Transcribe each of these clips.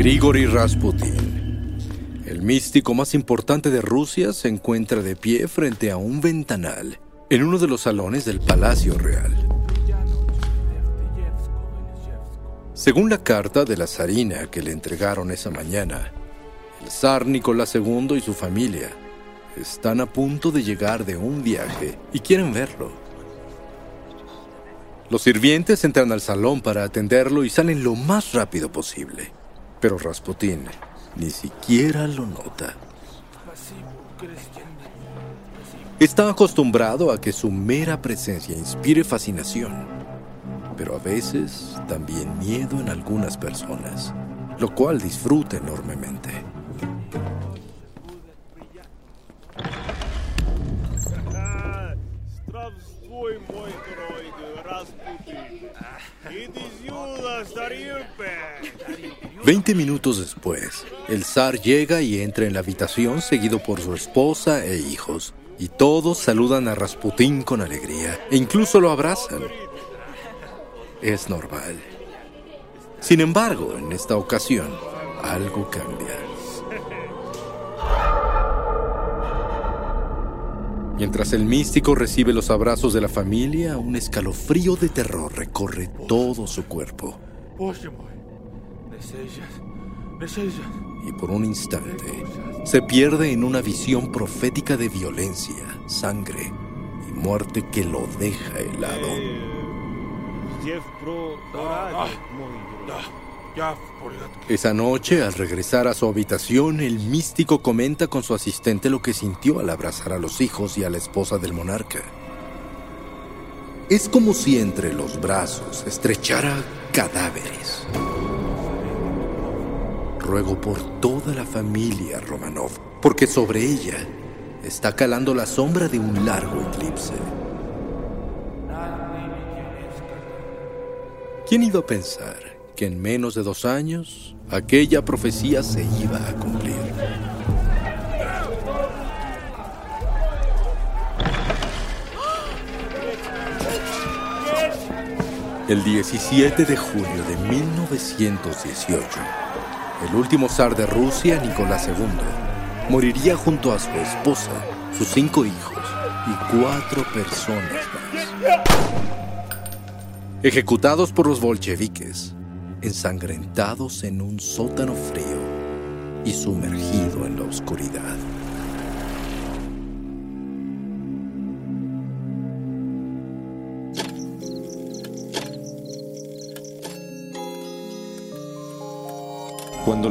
Grigori Rasputin, el místico más importante de Rusia, se encuentra de pie frente a un ventanal en uno de los salones del Palacio Real. Según la carta de la zarina que le entregaron esa mañana, el zar Nicolás II y su familia están a punto de llegar de un viaje y quieren verlo. Los sirvientes entran al salón para atenderlo y salen lo más rápido posible. Pero Rasputín ni siquiera lo nota. Está acostumbrado a que su mera presencia inspire fascinación, pero a veces también miedo en algunas personas, lo cual disfruta enormemente. Veinte minutos después, el zar llega y entra en la habitación seguido por su esposa e hijos, y todos saludan a Rasputín con alegría e incluso lo abrazan. Es normal. Sin embargo, en esta ocasión, algo cambia. Mientras el místico recibe los abrazos de la familia, un escalofrío de terror recorre todo su cuerpo. Y por un instante se pierde en una visión profética de violencia, sangre y muerte que lo deja helado. Esa noche, al regresar a su habitación, el místico comenta con su asistente lo que sintió al abrazar a los hijos y a la esposa del monarca. Es como si entre los brazos estrechara cadáveres. Ruego por toda la familia Romanov, porque sobre ella está calando la sombra de un largo eclipse. ¿Quién iba a pensar que en menos de dos años aquella profecía se iba a cumplir. El 17 de julio de 1918, el último zar de Rusia, Nicolás II, moriría junto a su esposa, sus cinco hijos y cuatro personas más. Ejecutados por los bolcheviques, ensangrentados en un sótano frío y sumergido en la oscuridad.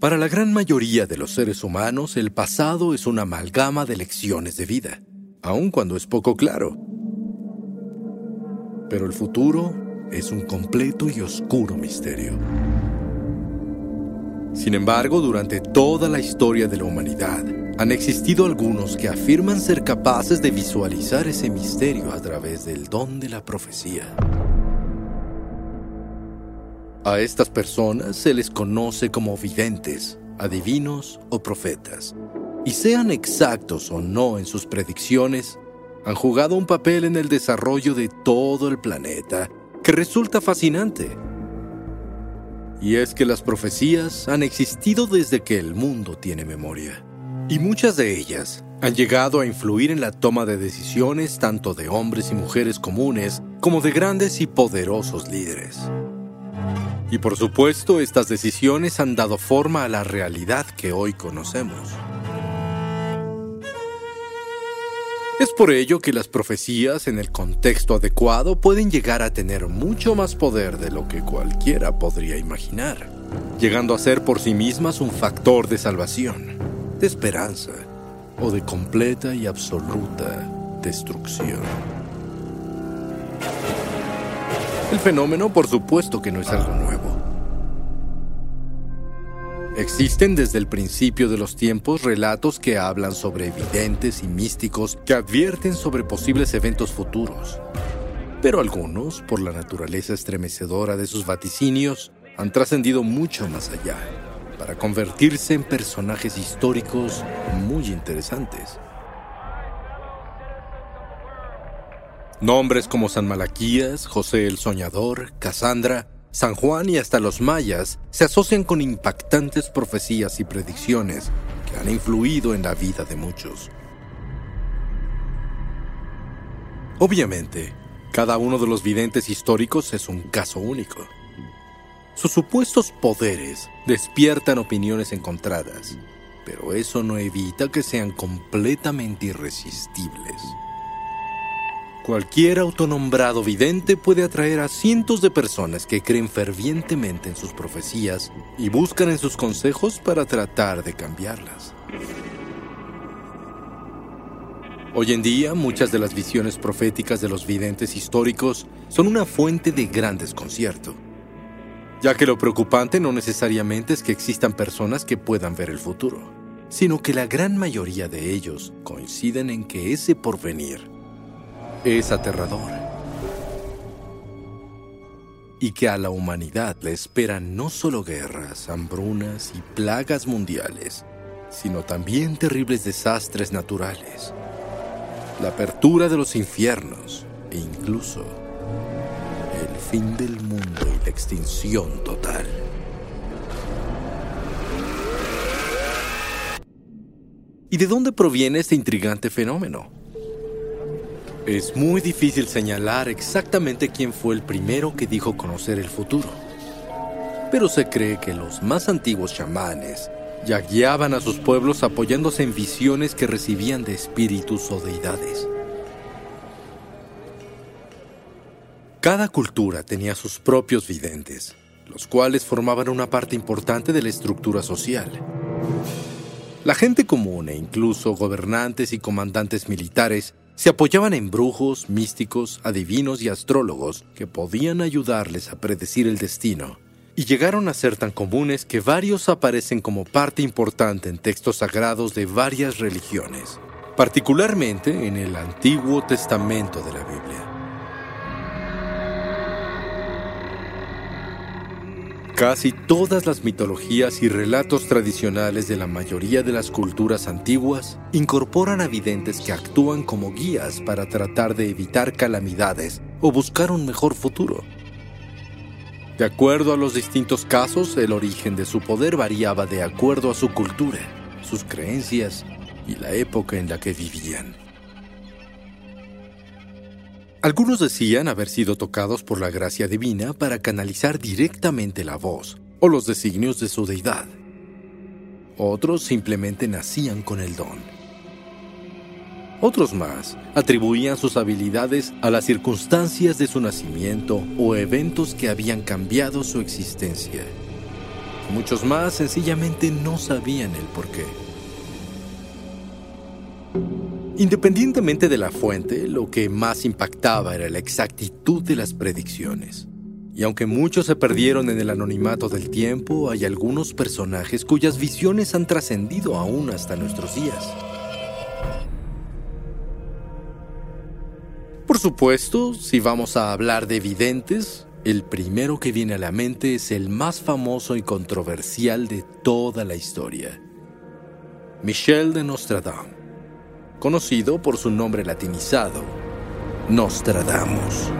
Para la gran mayoría de los seres humanos, el pasado es una amalgama de lecciones de vida, aun cuando es poco claro. Pero el futuro es un completo y oscuro misterio. Sin embargo, durante toda la historia de la humanidad, han existido algunos que afirman ser capaces de visualizar ese misterio a través del don de la profecía. A estas personas se les conoce como videntes, adivinos o profetas. Y sean exactos o no en sus predicciones, han jugado un papel en el desarrollo de todo el planeta que resulta fascinante. Y es que las profecías han existido desde que el mundo tiene memoria. Y muchas de ellas han llegado a influir en la toma de decisiones tanto de hombres y mujeres comunes como de grandes y poderosos líderes. Y por supuesto, estas decisiones han dado forma a la realidad que hoy conocemos. Es por ello que las profecías en el contexto adecuado pueden llegar a tener mucho más poder de lo que cualquiera podría imaginar, llegando a ser por sí mismas un factor de salvación, de esperanza o de completa y absoluta destrucción. El fenómeno por supuesto que no es algo nuevo. Existen desde el principio de los tiempos relatos que hablan sobre evidentes y místicos que advierten sobre posibles eventos futuros. Pero algunos, por la naturaleza estremecedora de sus vaticinios, han trascendido mucho más allá, para convertirse en personajes históricos muy interesantes. Nombres como San Malaquías, José el Soñador, Casandra, San Juan y hasta los mayas se asocian con impactantes profecías y predicciones que han influido en la vida de muchos. Obviamente, cada uno de los videntes históricos es un caso único. Sus supuestos poderes despiertan opiniones encontradas, pero eso no evita que sean completamente irresistibles. Cualquier autonombrado vidente puede atraer a cientos de personas que creen fervientemente en sus profecías y buscan en sus consejos para tratar de cambiarlas. Hoy en día, muchas de las visiones proféticas de los videntes históricos son una fuente de gran desconcierto, ya que lo preocupante no necesariamente es que existan personas que puedan ver el futuro, sino que la gran mayoría de ellos coinciden en que ese porvenir es aterrador. Y que a la humanidad le esperan no solo guerras, hambrunas y plagas mundiales, sino también terribles desastres naturales, la apertura de los infiernos e incluso el fin del mundo y la extinción total. ¿Y de dónde proviene este intrigante fenómeno? Es muy difícil señalar exactamente quién fue el primero que dijo conocer el futuro. Pero se cree que los más antiguos chamanes ya guiaban a sus pueblos apoyándose en visiones que recibían de espíritus o deidades. Cada cultura tenía sus propios videntes, los cuales formaban una parte importante de la estructura social. La gente común e incluso gobernantes y comandantes militares se apoyaban en brujos, místicos, adivinos y astrólogos que podían ayudarles a predecir el destino, y llegaron a ser tan comunes que varios aparecen como parte importante en textos sagrados de varias religiones, particularmente en el Antiguo Testamento de la Biblia. Casi todas las mitologías y relatos tradicionales de la mayoría de las culturas antiguas incorporan a videntes que actúan como guías para tratar de evitar calamidades o buscar un mejor futuro. De acuerdo a los distintos casos, el origen de su poder variaba de acuerdo a su cultura, sus creencias y la época en la que vivían. Algunos decían haber sido tocados por la gracia divina para canalizar directamente la voz o los designios de su deidad. Otros simplemente nacían con el don. Otros más atribuían sus habilidades a las circunstancias de su nacimiento o eventos que habían cambiado su existencia. Muchos más sencillamente no sabían el porqué. Independientemente de la fuente, lo que más impactaba era la exactitud de las predicciones. Y aunque muchos se perdieron en el anonimato del tiempo, hay algunos personajes cuyas visiones han trascendido aún hasta nuestros días. Por supuesto, si vamos a hablar de videntes, el primero que viene a la mente es el más famoso y controversial de toda la historia, Michel de Nostradamus conocido por su nombre latinizado, Nostradamus.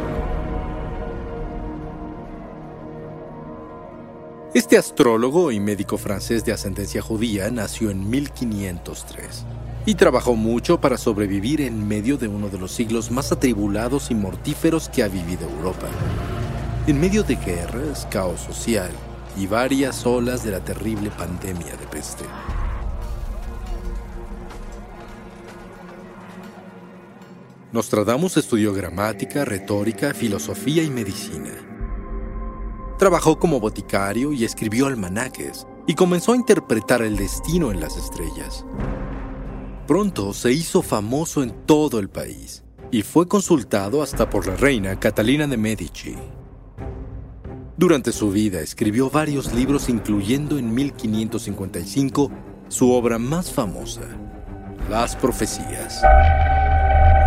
Este astrólogo y médico francés de ascendencia judía nació en 1503 y trabajó mucho para sobrevivir en medio de uno de los siglos más atribulados y mortíferos que ha vivido Europa. En medio de guerras, caos social y varias olas de la terrible pandemia de peste. Nostradamus estudió gramática, retórica, filosofía y medicina. Trabajó como boticario y escribió almanaques y comenzó a interpretar el destino en las estrellas. Pronto se hizo famoso en todo el país y fue consultado hasta por la reina Catalina de Medici. Durante su vida escribió varios libros incluyendo en 1555 su obra más famosa, Las Profecías.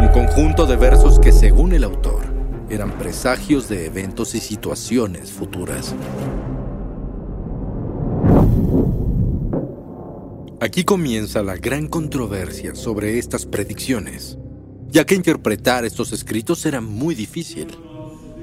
Un conjunto de versos que según el autor eran presagios de eventos y situaciones futuras. Aquí comienza la gran controversia sobre estas predicciones, ya que interpretar estos escritos era muy difícil.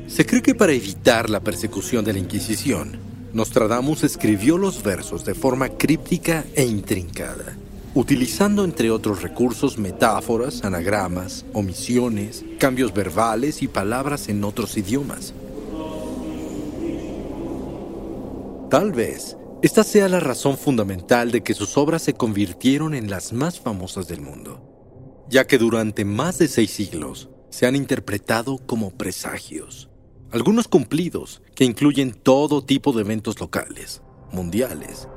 Se cree que para evitar la persecución de la Inquisición, Nostradamus escribió los versos de forma críptica e intrincada, utilizando entre otros recursos metáforas, anagramas, omisiones, cambios verbales y palabras en otros idiomas. Tal vez esta sea la razón fundamental de que sus obras se convirtieron en las más famosas del mundo, ya que durante más de seis siglos se han interpretado como presagios, algunos cumplidos que incluyen todo tipo de eventos locales, mundiales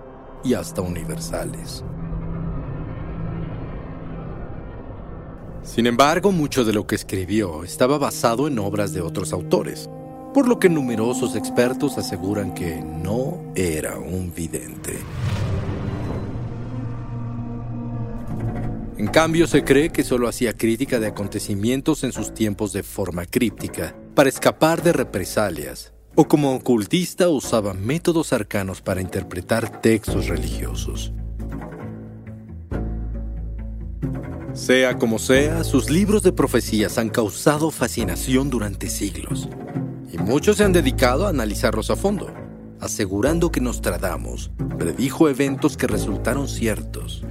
y hasta universales. Sin embargo, mucho de lo que escribió estaba basado en obras de otros autores, por lo que numerosos expertos aseguran que no era un vidente. En cambio, se cree que solo hacía crítica de acontecimientos en sus tiempos de forma críptica, para escapar de represalias, o como ocultista usaba métodos arcanos para interpretar textos religiosos. Sea como sea, sus libros de profecías han causado fascinación durante siglos y muchos se han dedicado a analizarlos a fondo, asegurando que Nostradamus predijo eventos que resultaron ciertos.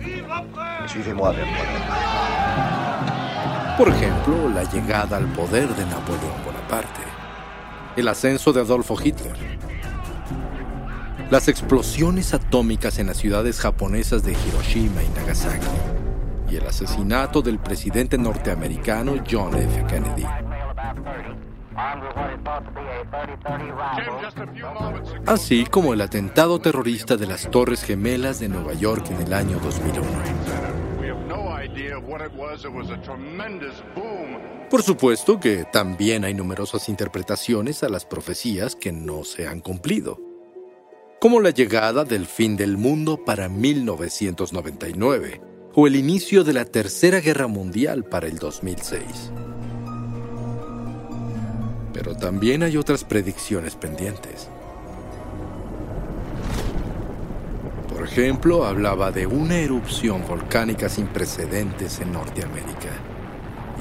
Por ejemplo, la llegada al poder de Napoleón Bonaparte, el ascenso de Adolfo Hitler, las explosiones atómicas en las ciudades japonesas de Hiroshima y Nagasaki, y el asesinato del presidente norteamericano John F. Kennedy. Así como el atentado terrorista de las Torres Gemelas de Nueva York en el año 2001. Por supuesto que también hay numerosas interpretaciones a las profecías que no se han cumplido, como la llegada del fin del mundo para 1999 o el inicio de la Tercera Guerra Mundial para el 2006. Pero también hay otras predicciones pendientes. Por ejemplo, hablaba de una erupción volcánica sin precedentes en Norteamérica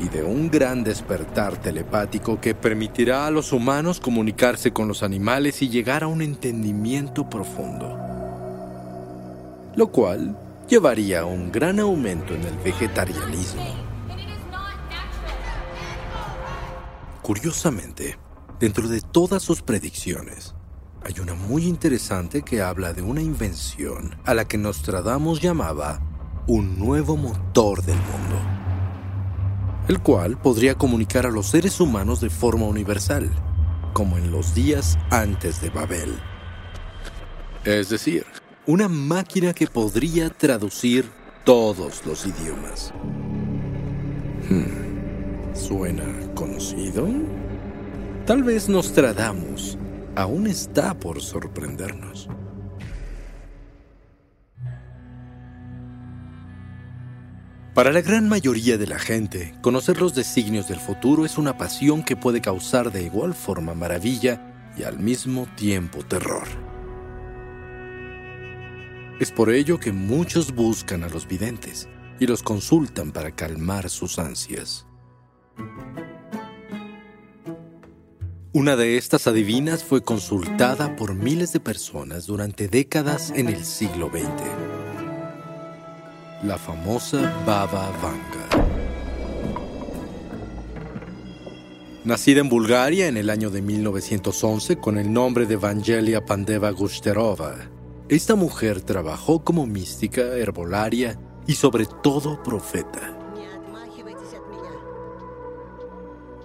y de un gran despertar telepático que permitirá a los humanos comunicarse con los animales y llegar a un entendimiento profundo, lo cual llevaría a un gran aumento en el vegetarianismo. Curiosamente, dentro de todas sus predicciones, hay una muy interesante que habla de una invención a la que Nostradamus llamaba un nuevo motor del mundo, el cual podría comunicar a los seres humanos de forma universal, como en los días antes de Babel. Es decir, una máquina que podría traducir todos los idiomas. Hmm. ¿Suena conocido? Tal vez Nostradamus aún está por sorprendernos. Para la gran mayoría de la gente, conocer los designios del futuro es una pasión que puede causar de igual forma maravilla y al mismo tiempo terror. Es por ello que muchos buscan a los videntes y los consultan para calmar sus ansias. Una de estas adivinas fue consultada por miles de personas durante décadas en el siglo XX. La famosa Baba Vanga. Nacida en Bulgaria en el año de 1911 con el nombre de Evangelia Pandeva Gusterova, esta mujer trabajó como mística, herbolaria y sobre todo profeta.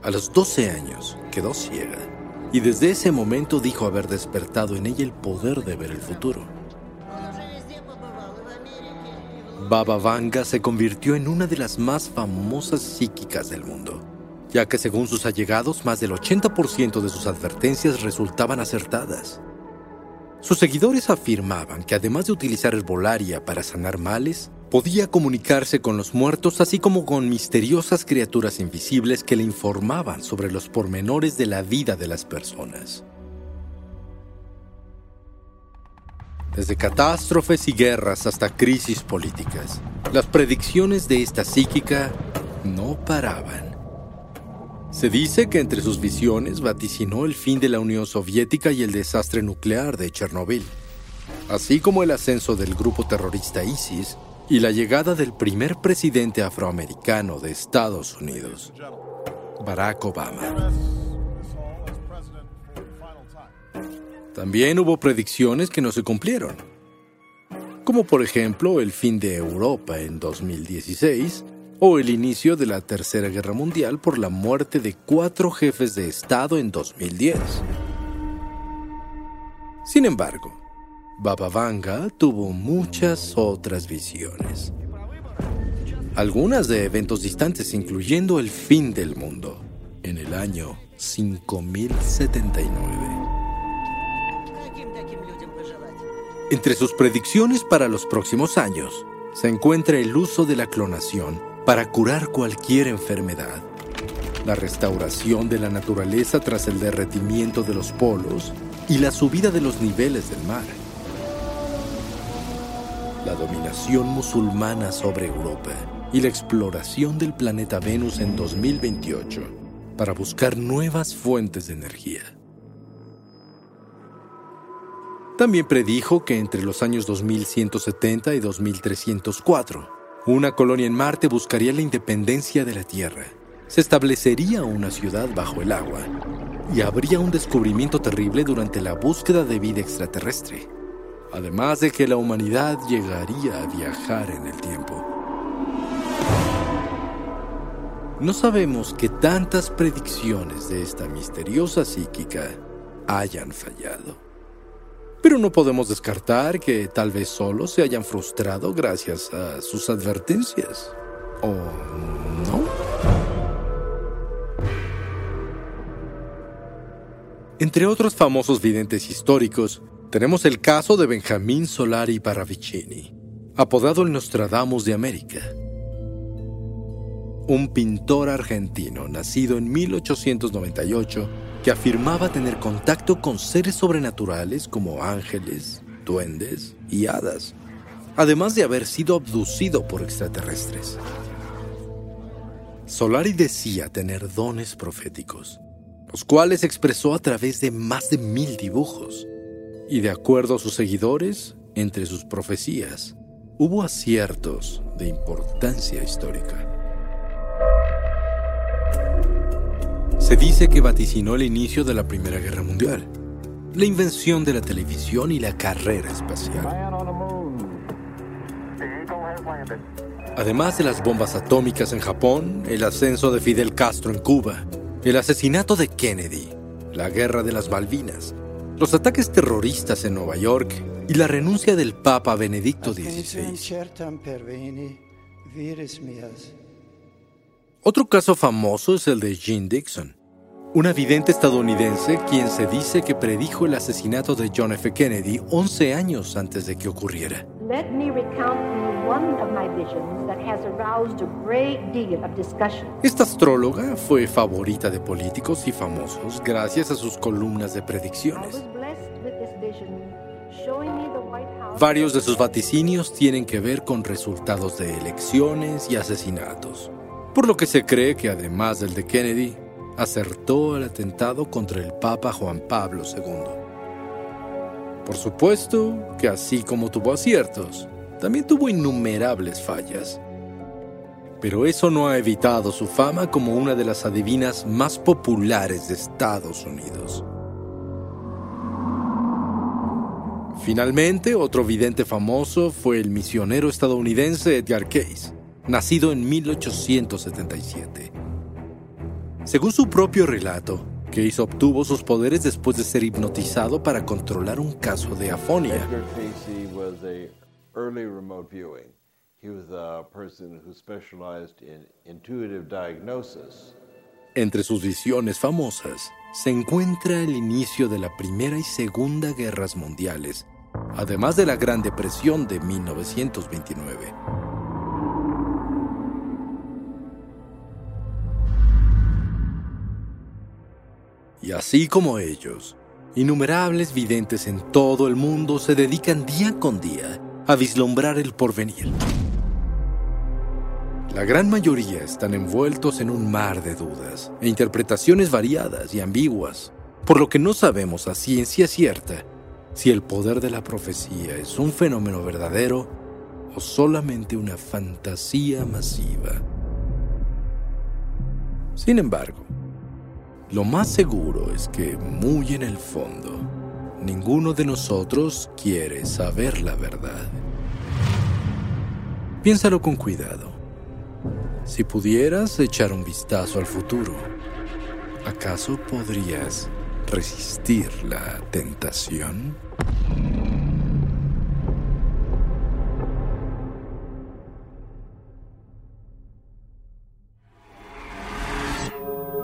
A los 12 años quedó ciega y desde ese momento dijo haber despertado en ella el poder de ver el futuro. Baba Vanga se convirtió en una de las más famosas psíquicas del mundo, ya que según sus allegados más del 80% de sus advertencias resultaban acertadas. Sus seguidores afirmaban que además de utilizar herbolaria para sanar males, podía comunicarse con los muertos así como con misteriosas criaturas invisibles que le informaban sobre los pormenores de la vida de las personas. Desde catástrofes y guerras hasta crisis políticas, las predicciones de esta psíquica no paraban. Se dice que entre sus visiones vaticinó el fin de la Unión Soviética y el desastre nuclear de Chernobyl, así como el ascenso del grupo terrorista ISIS y la llegada del primer presidente afroamericano de Estados Unidos, Barack Obama. También hubo predicciones que no se cumplieron, como por ejemplo el fin de Europa en 2016 o el inicio de la Tercera Guerra Mundial por la muerte de cuatro jefes de Estado en 2010. Sin embargo, Baba Vanga tuvo muchas otras visiones. Algunas de eventos distantes, incluyendo el fin del mundo, en el año 5079. Entre sus predicciones para los próximos años se encuentra el uso de la clonación para curar cualquier enfermedad, la restauración de la naturaleza tras el derretimiento de los polos y la subida de los niveles del mar, la dominación musulmana sobre Europa y la exploración del planeta Venus en 2028 para buscar nuevas fuentes de energía. También predijo que entre los años 2170 y 2304, una colonia en Marte buscaría la independencia de la Tierra. Se establecería una ciudad bajo el agua y habría un descubrimiento terrible durante la búsqueda de vida extraterrestre, además de que la humanidad llegaría a viajar en el tiempo. No sabemos que tantas predicciones de esta misteriosa psíquica hayan fallado. Pero no podemos descartar que tal vez solo se hayan frustrado gracias a sus advertencias. ¿O no? Entre otros famosos videntes históricos, tenemos el caso de Benjamín Solari Paravicini, apodado el Nostradamus de América. Un pintor argentino nacido en 1898 que afirmaba tener contacto con seres sobrenaturales como ángeles, duendes y hadas, además de haber sido abducido por extraterrestres. Solari decía tener dones proféticos, los cuales expresó a través de más de mil dibujos, y de acuerdo a sus seguidores, entre sus profecías, hubo aciertos de importancia histórica. Se dice que vaticinó el inicio de la Primera Guerra Mundial, la invención de la televisión y la carrera espacial. Además de las bombas atómicas en Japón, el ascenso de Fidel Castro en Cuba, el asesinato de Kennedy, la guerra de las Malvinas, los ataques terroristas en Nueva York y la renuncia del Papa Benedicto XVI. Otro caso famoso es el de Jean Dixon, una vidente estadounidense quien se dice que predijo el asesinato de John F. Kennedy 11 años antes de que ocurriera. Esta astróloga fue favorita de políticos y famosos gracias a sus columnas de predicciones. Varios de sus vaticinios tienen que ver con resultados de elecciones y asesinatos por lo que se cree que además del de Kennedy, acertó el atentado contra el Papa Juan Pablo II. Por supuesto que así como tuvo aciertos, también tuvo innumerables fallas. Pero eso no ha evitado su fama como una de las adivinas más populares de Estados Unidos. Finalmente, otro vidente famoso fue el misionero estadounidense Edgar Case, nacido en 1877. Según su propio relato, Case obtuvo sus poderes después de ser hipnotizado para controlar un caso de afonia. Edgar Casey was a early remote viewing. He was a person who specialized in intuitive diagnosis Entre sus visiones famosas se encuentra el inicio de la Primera y Segunda Guerras Mundiales, además de la Gran Depresión de 1929. Y así como ellos, innumerables videntes en todo el mundo se dedican día con día a vislumbrar el porvenir. La gran mayoría están envueltos en un mar de dudas e interpretaciones variadas y ambiguas, por lo que no sabemos a ciencia cierta si el poder de la profecía es un fenómeno verdadero o solamente una fantasía masiva. Sin embargo, lo más seguro es que muy en el fondo, ninguno de nosotros quiere saber la verdad. Piénsalo con cuidado. Si pudieras echar un vistazo al futuro, ¿acaso podrías resistir la tentación?